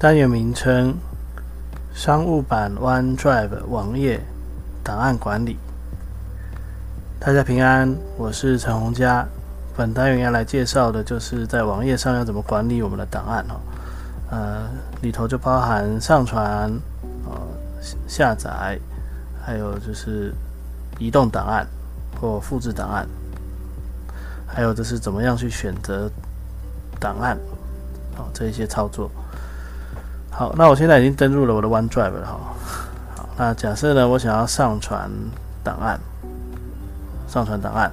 单元名称：商务版 OneDrive 网页档案管理。大家平安，我是陈洪佳。本单元要来介绍的就是在网页上要怎么管理我们的档案哦。呃，里头就包含上传、呃下载，还有就是移动档案或复制档案，还有就是怎么样去选择档案，哦这一些操作。好，那我现在已经登录了我的 OneDrive 了哈。好，那假设呢，我想要上传档案，上传档案，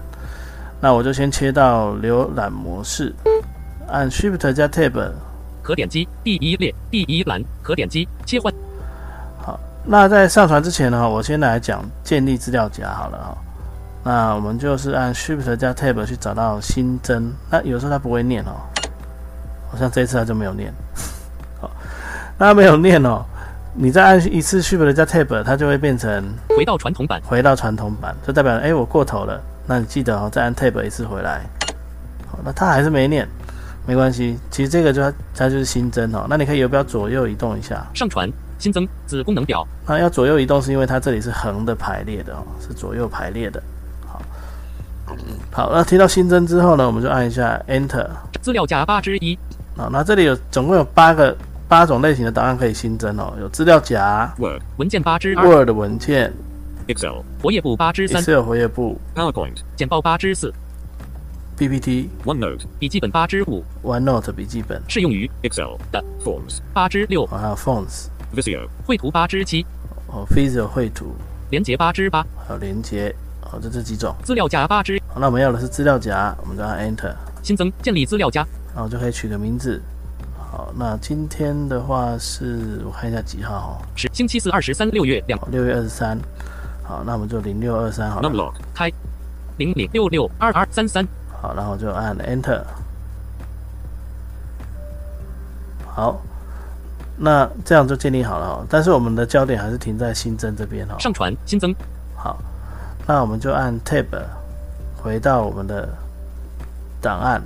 那我就先切到浏览模式，按 Shift 加 Tab，可点击第一列第一栏，可点击切换。好，那在上传之前呢，我先来讲建立资料夹好了哈。那我们就是按 Shift 加 Tab 去找到新增，那有时候它不会念哦，好像这一次它就没有念。好。那没有念哦，你再按一次 Shift 加 Tab，它就会变成回到传统版，回到传统版，就代表哎我过头了。那你记得哦，再按 Tab 一次回来。好，那它还是没念，没关系。其实这个就它就是新增哦。那你可以有不要左右移动一下？上传新增子功能表。那要左右移动是因为它这里是横的排列的哦，是左右排列的。好，好，那提到新增之后呢，我们就按一下 Enter。资料夹八之一。好，那这里有总共有八个。八种类型的档案可以新增哦，有资料夹、Word 文件八之 Word 文件、Excel 活页簿八之三、Excel 活页簿、PowerPoint 简报八之四、PPT OneNote 笔记本八之五、OneNote 笔记本适用于 Excel 的 Forms 八之六，还有 Forms Visio 绘图八之七，哦 Visio 绘图。连接八之八，还有连接，哦就这几种？资料夹八之，好那我们要的是资料夹，我们就按 Enter 新增建立资料夹，然后就可以取个名字。好，那今天的话是我看一下几号哈，是星期四二十三六月两六月二十三。好，那我们就零六二三好了。开零零六六二二三三。好，然后就按 Enter。好，那这样就建立好了哈。但是我们的焦点还是停在新增这边哈。上传新增。好，那我们就按 Tab 回到我们的档案。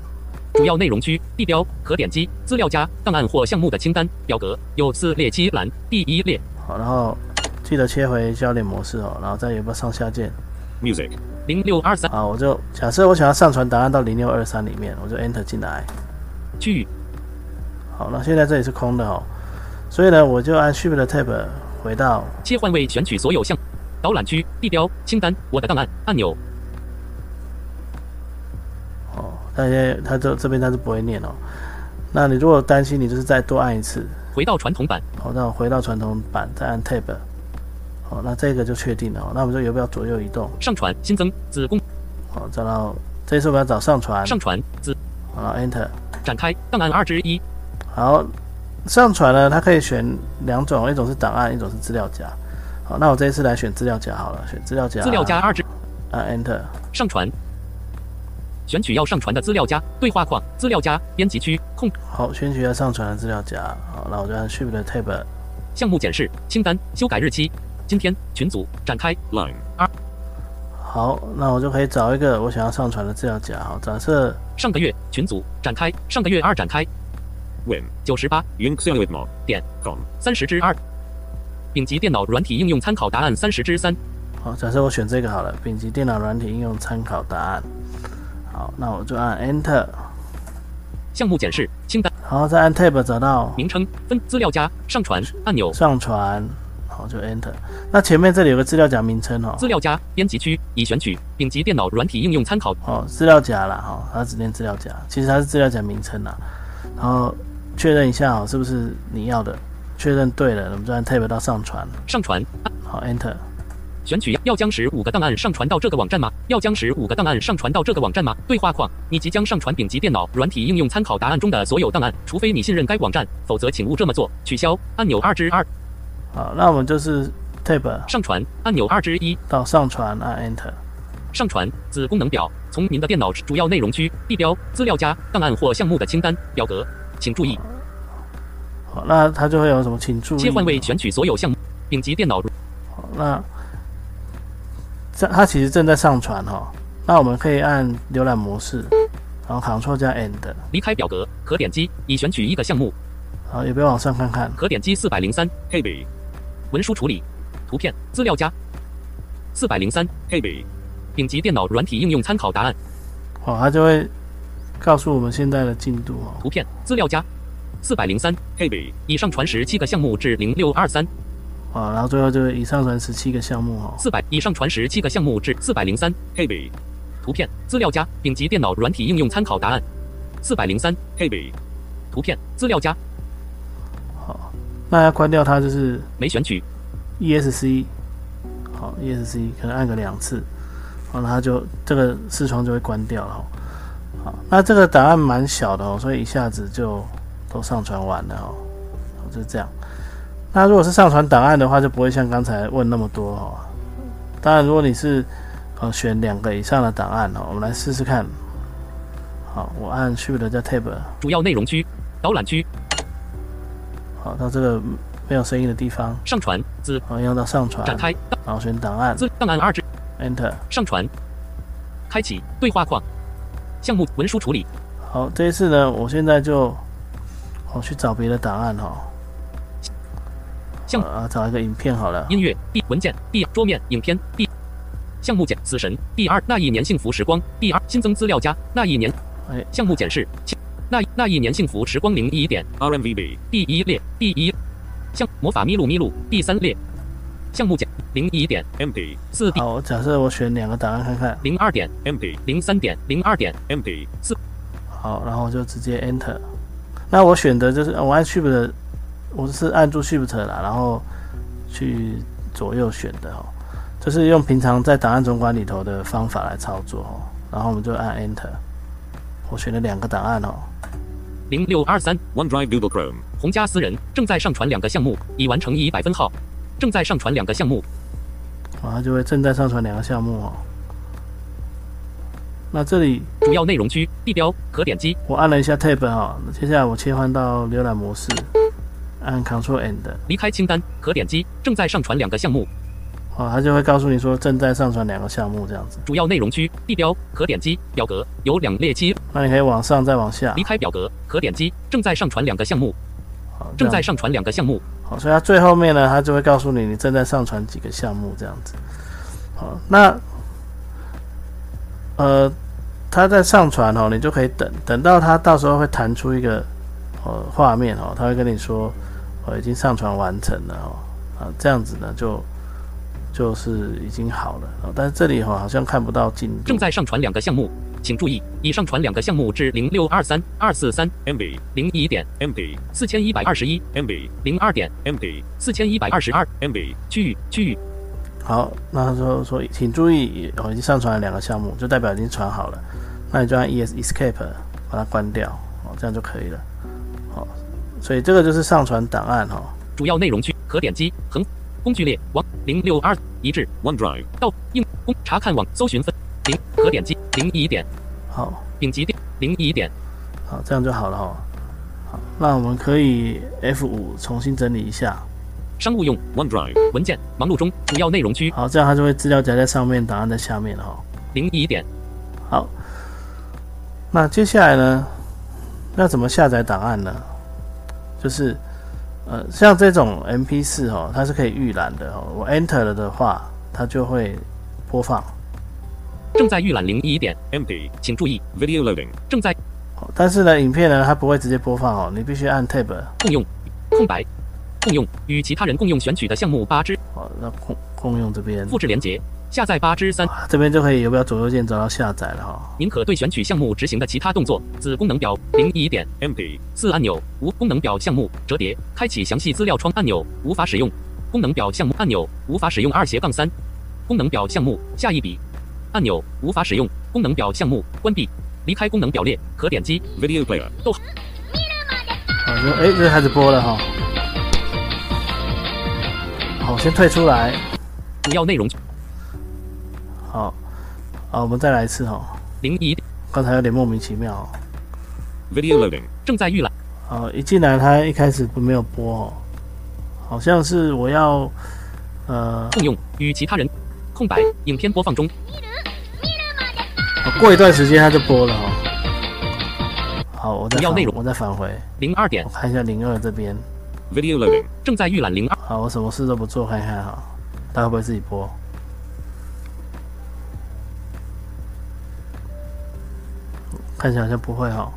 主要内容区地标可点击资料夹档案或项目的清单表格有四列七栏第一列。好，然后记得切回焦点模式哦，然后再有个上下键。Music 零六二三好，我就假设我想要上传答案到零六二三里面，我就 enter 进来。区域好，那现在这里是空的哦，所以呢我就按 Shift Tab 回到。切换位选取所有项导览区地标清单我的档案按钮。它现在它这这边他是不会念哦。那你如果担心，你就是再多按一次，回到传统版。好，那我回到传统版，再按 Tab。好，那这个就确定了。那我们就要不要左右移动？上传新增子宫。好，找到这次我们要找上传。上传子。好，Enter。展开档案二之一。好，上传呢，它可以选两种，一种是档案，一种是资料夹。好，那我这一次来选资料夹好了，选资料夹。资料夹二之。啊 Enter。上传。选取要上传的资料夹对话框，资料夹编辑区空。好，选取要上传的资料夹。好，那我就按 Shift Tab。项目检视清单修改日期，今天群组展开 Line 二。好，那我就可以找一个我想要上传的资料夹。好，假设上个月群组展开，上个月二展开。Win 九十八点 com 三十之二。丙级电脑软体应用参考答案三十之三。好，假设我选这个好了，丙级电脑软体应用参考答案。好，那我就按 Enter。项目检视清单。好，再按 Tab 找到名称分资料夹上传按钮。上传，好就 Enter。那前面这里有个资料夹名称哦。资料夹编辑区已选取顶级电脑软体应用参考。哦，资料夹啦，哈，它只念资料夹，其实它是资料夹名称啦。然后确认一下哦，是不是你要的？确认对了，我们就按 Tab 到上传。上传。好，Enter。选取要将十五个档案上传到这个网站吗？要将十五个档案上传到这个网站吗？对话框，你即将上传顶级电脑软体应用参考答案中的所有档案，除非你信任该网站，否则请勿这么做。取消按钮二之二，好，那我们就是 tab 上传按钮二之一，到上传按 Enter。上传子功能表，从您的电脑主要内容区地标资料夹档案或项目的清单表格，请注意好，那它就会有什么？请注意切换为选取所有项目丙级电脑好，那这它其实正在上传哈、那我们可以按浏览模式，然后 Ctrl 加 End，离开表格，可点击已选取一个项目，好，也不要往上看看。可点击四百零三 KB 文书处理图片资料夹四百零三 KB 顶级电脑软体应用参考答案好，它就会告诉我们现在的进度哦。图片资料夹四百零三 KB 已上传十七个项目至零六二三好，然后最后就是已上传十七个项目哈。四百已上传十七个项目至四百零三 KB 图片资料夹顶级电脑软体应用参考答案四百零三 KB 图片资料夹好，那要关掉它就是 E 没选取 ESC，好，ESC 可能按个两次，好，那它就这个视窗就会关掉了哦。好，那这个档案蛮小的哦，所以一下子就都上传完了哦。好，就是这样。那如果是上传档案的话，就不会像刚才问那么多。哦。当然，如果你是呃选两个以上的档案哦，我们来试试看。好，我按 Shift 加 Tab，主要内容区导览区。好，到这个没有声音的地方，上传子好，要到上传，展开然后选档案。资档案二至，Enter。上传，开启对话框，项目文书处理，好，这一次呢，我现在就我去找别的档案哈、项啊，找一个影片好了。音乐 B 文件 B 桌面影片 B 项目简死神 B 二那一年幸福时光 B 二新增资料夹那一年哎，项目检视那那一年幸福时光零一点 RMVB 第一列第一。项魔法咪路咪路第三列。项目检零一点 MP 四 D 好，假设我选两个档案看看，零二点 MP 零三点零二点 MP 四。好，然后就直接 Enter。那我选的就是我按 Shift，我是按住 Shift 啦，然后去左右选的哦，就是用平常在档案总管里头的方法来操作哦。然后我们就按 Enter。我选了两个档案哦，零六二三 OneDrive Google Chrome. 洪家私人正在上传两个项目，已完成一百分号，正在上传两个项目，然后就会正在上传两个项目哦。那这里主要内容区地标可点击我按了一下 Tab 哈，那接下来我切换到浏览模式，按 Ctrl End，离开清单可点击正在上传两个项目，哦，它就会告诉你说正在上传两个项目这样子。主要内容区地标可点击表格有两列七，那你可以往上再往下。离，开表格可点击正在上传两个项目，好，正在上传两个项目，好，所以它最后面呢，它就会告诉你你正在上传几个项目这样子。好，那呃，它在上传哦，你就可以等等到它到时候会弹出一个呃画面哦，它会跟你说哦已经上传完成了哦，啊这样子呢就就是已经好了哦，但是这里哈、哦、好像看不到进度正。在上传两个项目，请注意已上传两个项目至零六二三二四三 MB 零一点 MB 四千一百二十一 MB 零二点 MB 四千一百二十二 MB 区域区域好，那他说说，请注意，我、哦、已经上传了两个项目，就代表已经传好了。那你就按 ES Escape 把它关掉，哦，这样就可以了。好，所以这个就是上传档案哈、哦。主要内容区可点击横工具列网零六二一致 OneDrive. 到应公查看网搜寻分零可点击零一点好，丙级点零一点好，这样就好了哈、好，那我们可以 F 五重新整理一下。商务用 OneDrive. 文件忙碌中主要内容区好，这样它就会资料夹在上面，档案在下面了哈、零一点好，那接下来呢，要怎么下载档案呢？就是呃，像这种 MP 四哦，它是可以预览的哦。我 Enter 了的话，它就会播放。正在预览零一点，MP. 请注意 Video loading. 正在哦但是呢，影片呢，它不会直接播放哦，你必须按 Tab 共用空白共用与其他人共用选取的项目八支好，那共共用这边，复制连接下载八之三。啊这边就可以有没有左右键找到下载了哈、您可对选取项目执行的其他动作，子功能表零一点 MP. 四按钮无功能表项目折叠开启详细资料窗按钮无法使用功能表项目按钮无法使用二斜杠三功能表项目下一笔按钮无法使用，功能表项目关闭，离开功能表列可点击 Video player. 好，就哎，这开始播了哈。好，先退出来。主要内容好，好，我们再来一次哈。零一刚才有点莫名其妙哦。Video loading. 正在预览好，一进来它一开始不没有播哦，好像是我要呃，共用与其他人空白影片播放中好过一段时间它就播了哈。好，我再要内容我再返回，零二点我看一下零二这边。Video loading. 正在预览零二好，我什么事都不做，看一看哈，它会不会自己播？看起来好像不会哈。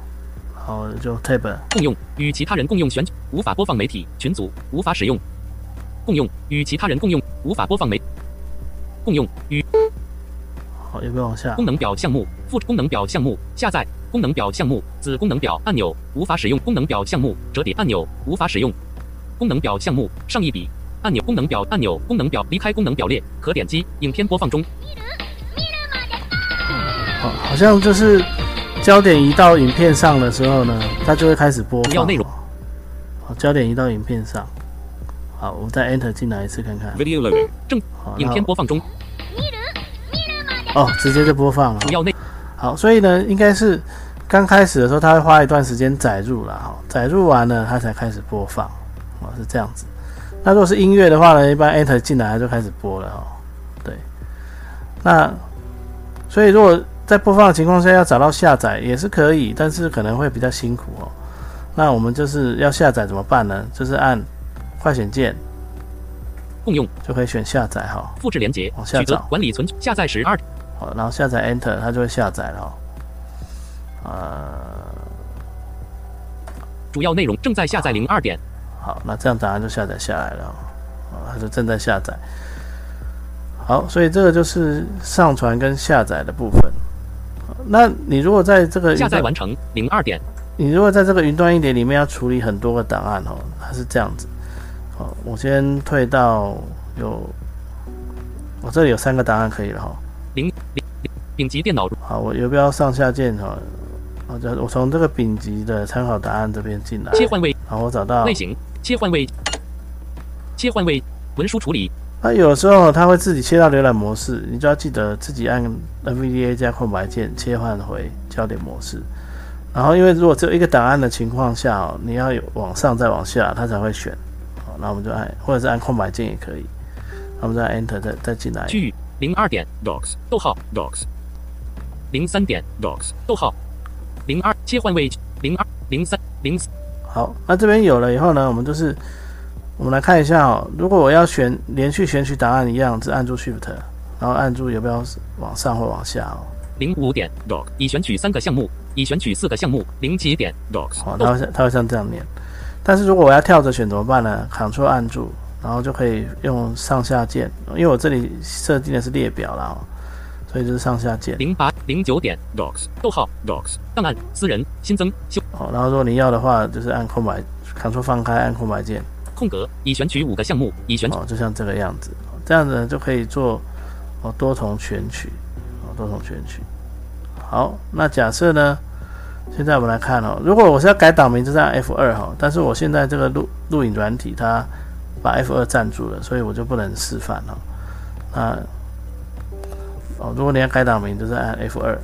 好，就 tab 共用与其他人共用选无法播放媒体群组无法使用。共用与其他人共用无法播放媒共用与好，有没有往下？功？能表项目复制功能表项目下载功能表项目子功能表按钮无法使用。功能表项目折叠按钮无法使用。功能表项目上一笔按钮功能表按钮功能表离开功能表列可点击影片播放中。好，好像就是焦点移到影片上的时候呢，它就会开始播放。内容好，焦点移到影片上。好，我们再 Enter 进来一次看看。Video loading. 好，影片播放中哦，直接就播放了。主要内好，所以呢，应该是刚开始的时候，它会花一段时间载入了哈，载入完了它才开始播放，哦，是这样子。那如果是音乐的话呢，一般 Enter 进来它就开始播了哈。对，那所以如果在播放的情况下要找到下载也是可以，但是可能会比较辛苦哦。那我们就是要下载怎么办呢？就是按快选键共用就可以选下载哈。复制连接往下找管理存下载时二好，然后下载 Enter，它就会下载了哦。呃，主要内容正在下载零二点好，那这样答案就下载下来了哦，哦它就正在下载。好，所以这个就是上传跟下载的部分。好那你如果在这个下，载完成零二点你如果在这个云端一点里面要处理很多个档案哦，它是这样子。好，我先退到有，我这里有三个档案可以了哈。零零零丙级电脑好，我游标上下键哈，我就我从这个丙级的参考答案这边进来，切换位然后我找到类型切换位切换位文书处理那有时候它会自己切到浏览模式，你就要记得自己按 NVDA 加空白键切换回焦点模式。然后因为如果只有一个档案的情况下哦，你要有往上再往下，它才会选。好，那我们就按或者是按空白键也可以。那我们再按 Enter 再再进来。区域零二点 Docs. 逗号 Docs. 零三点 Docs. 逗号零二切换位零二零三零四好，那这边有了以后呢，我们就是我们来看一下哦。如果我要选连续选取档案一样，只按住 Shift，然后按住要不要往上或往下哦。零五点 Doc. 已选取三个项目，已选取四个项目零几点 Docs. 好，它会像它会像这样念。但是如果我要跳着选怎么办呢？Ctrl 按住，然后就可以用上下键，因为我这里设定的是列表啦、哦，所以就是上下键。零八零九点 Docs. 逗号 Docs. 档案私人新增修哦，然后如果你要的话，就是按空白，Ctrl 放开，按空白键，空格已选取五个项目，已选取哦，就像这个样子。这样子呢就可以做哦多重选取，哦多重选取。好，那假设呢，现在我们来看哦，如果我是要改档名，就是按 F 二哈，但是我现在这个录录影软体它把 F 二占住了，所以我就不能示范哦。那哦，如果你要改档名，就是按 F 二。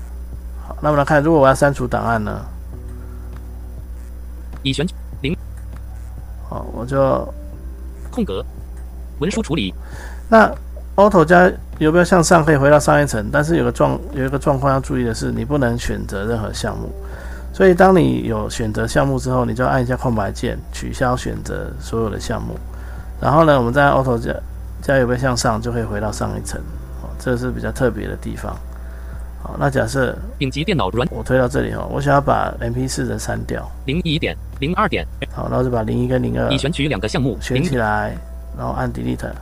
好，那我们来看，如果我要删除档案呢？已选哦，我就空格文书处理那 Auto 加游标向上可以回到上一层，但是有个状有一个状况要注意的是，你不能选择任何项目。所以当你有选择项目之后，你就按一下空白键，取消选择所有的项目。然后呢，我们再 Auto 加加游标向上，就可以回到上一层。哦，这是比较特别的地方。好，那假设顶级电脑软我推到这里哈，我想要把 MP 四的删掉，零一点零二点好，然后就把零一跟零二已选取两个项目选零起来，然后按 Delete。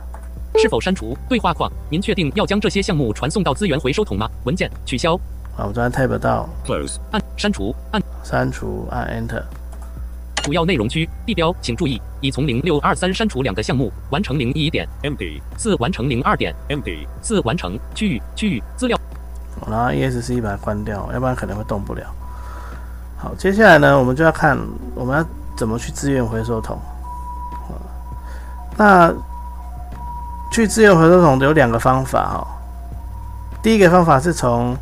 是否删除对话框？您确定要将这些项目传送到资源回收桶吗？文件取消好，我们再按 Tab 到 Close. 按删除按删除，按 Enter。主要内容区地标，请注意，已从零六二三删除两个项目，完成零一点 empty, 四，完成零二点 empty, 四，完成区域区域资料。然后 ESC 把它关掉，要不然可能会动不了。好，接下来呢，我们就要看我们要怎么去资源回收桶。啊那去资源回收桶有两个方法哈、第一个方法是从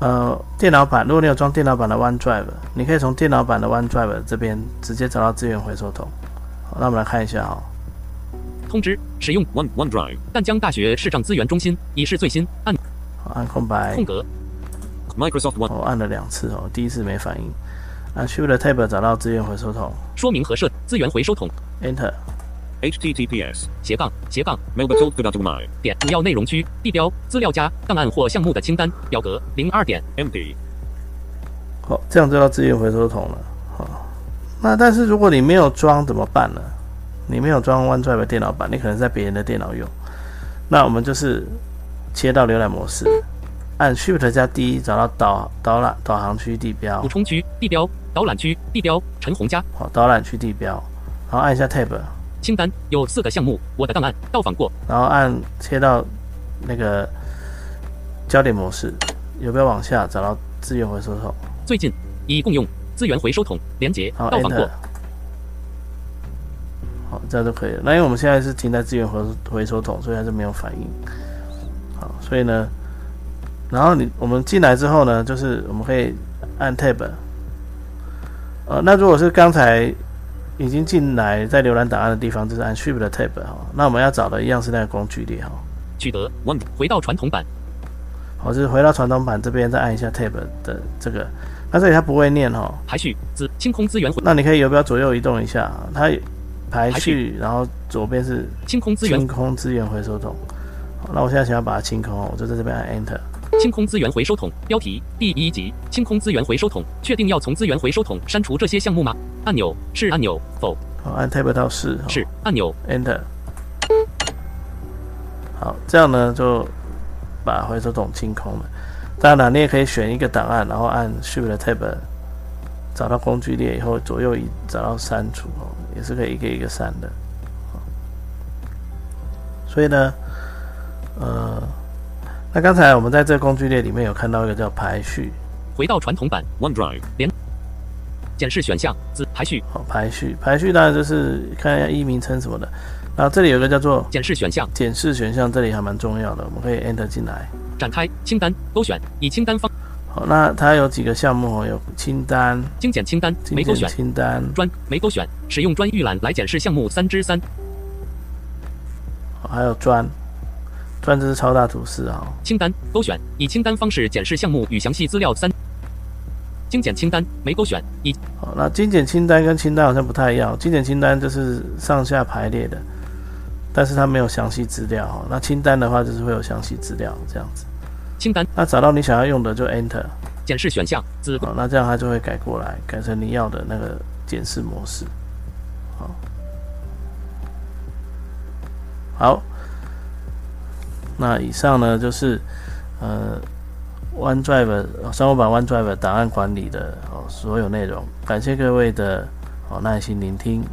呃电脑版，如果你有装电脑版的 OneDrive，你可以从电脑版的 OneDrive 这边直接找到资源回收桶。好，那我们来看一下哈、通知使用 one, OneDrive, 淡江大学视障资源中心已是最新按按空白。空，格。Microsoft One, 我按了两次哦，第一次没反应。按 Shift Tab 找到资源回收桶。说明和设资源回收桶，Enter。HTTPS, 斜杠斜杠。Melbatol Kudatumai, 点主要内容区地标资料夹档案或项目的清单表格零二点。Empty, 好，这样就到资源回收桶了。好，那但是如果你没有装怎么办呢？你没有装 OneDrive 的电脑版，你可能在别人的电脑用。那我们就是切到浏览模式，按 Shift 加 D 找到导导览导航区地标补，充区地标导览区地标陈红家好，导览区地标，然后按一下 Tab，清单有四个项目，我的档案到访过然后按切到那个焦点模式，有没有往下找到资源回收桶？最近已共用资源回收桶连接好到访过。好，这样就可以了。那因为我们现在是停在资源回收回收桶，所以还是没有反应。好，所以呢，然后你我们进来之后呢，就是我们可以按 Tab。呃，那如果是刚才已经进来在浏览档案的地方，就是按 Shift 的 Tab 哈。那我们要找的一样是那个工具列哈。取得 One, 回到传统版好，就是回到传统版这边，再按一下 Tab 的这个。那这里它不会念哈，排序资清空资源回那你可以游标左右移动一下，它排排序，然后左边是清空资源清空资源回收桶。好，那我现在想要把它清空哦，我就在这边按 Enter。清空资源回收桶标题第一集清空资源回收桶，确定要从资源回收桶删除这些项目吗？按钮是按钮，否好，按 Tab 到是，是按钮。Enter。好，这样呢就把回收桶清空了。当然了，你也可以选一个档案，然后按 Shift 的 Tab 找到工具列以后，左右移找到删除哦，也是可以一个一个删的。好所以呢，呃，那刚才我们在这个工具列里面有看到一个叫排序，回到传统版 OneDrive, 连检视选项子排序。好，排序，排序当然就是看一下一名称什么的。然后这里有一个叫做检视选项。检视选项，这里还蛮重要的，我们可以 Enter 进来。展开清单勾选以清单方好，那它有几个项目哦，有清单、精简清单没勾选。清单，专没勾选使用专预览来检视项目三之三。好还有专，专这是超大图示啊。清单勾选以清单方式检视项目与详细资料三精简清单没勾选以好，那精简清单跟清单好像不太一样，精简清单就是上下排列的，但是它没有详细资料哦。那清单的话就是会有详细资料这样子。清单那找到你想要用的就 Enter，检视选项资好，那这样它就会改过来，改成你要的那个检视模式。好，好，那以上呢就是呃 OneDrive 商务版 OneDrive 档案管理的哦所有内容，感谢各位的哦耐心聆听，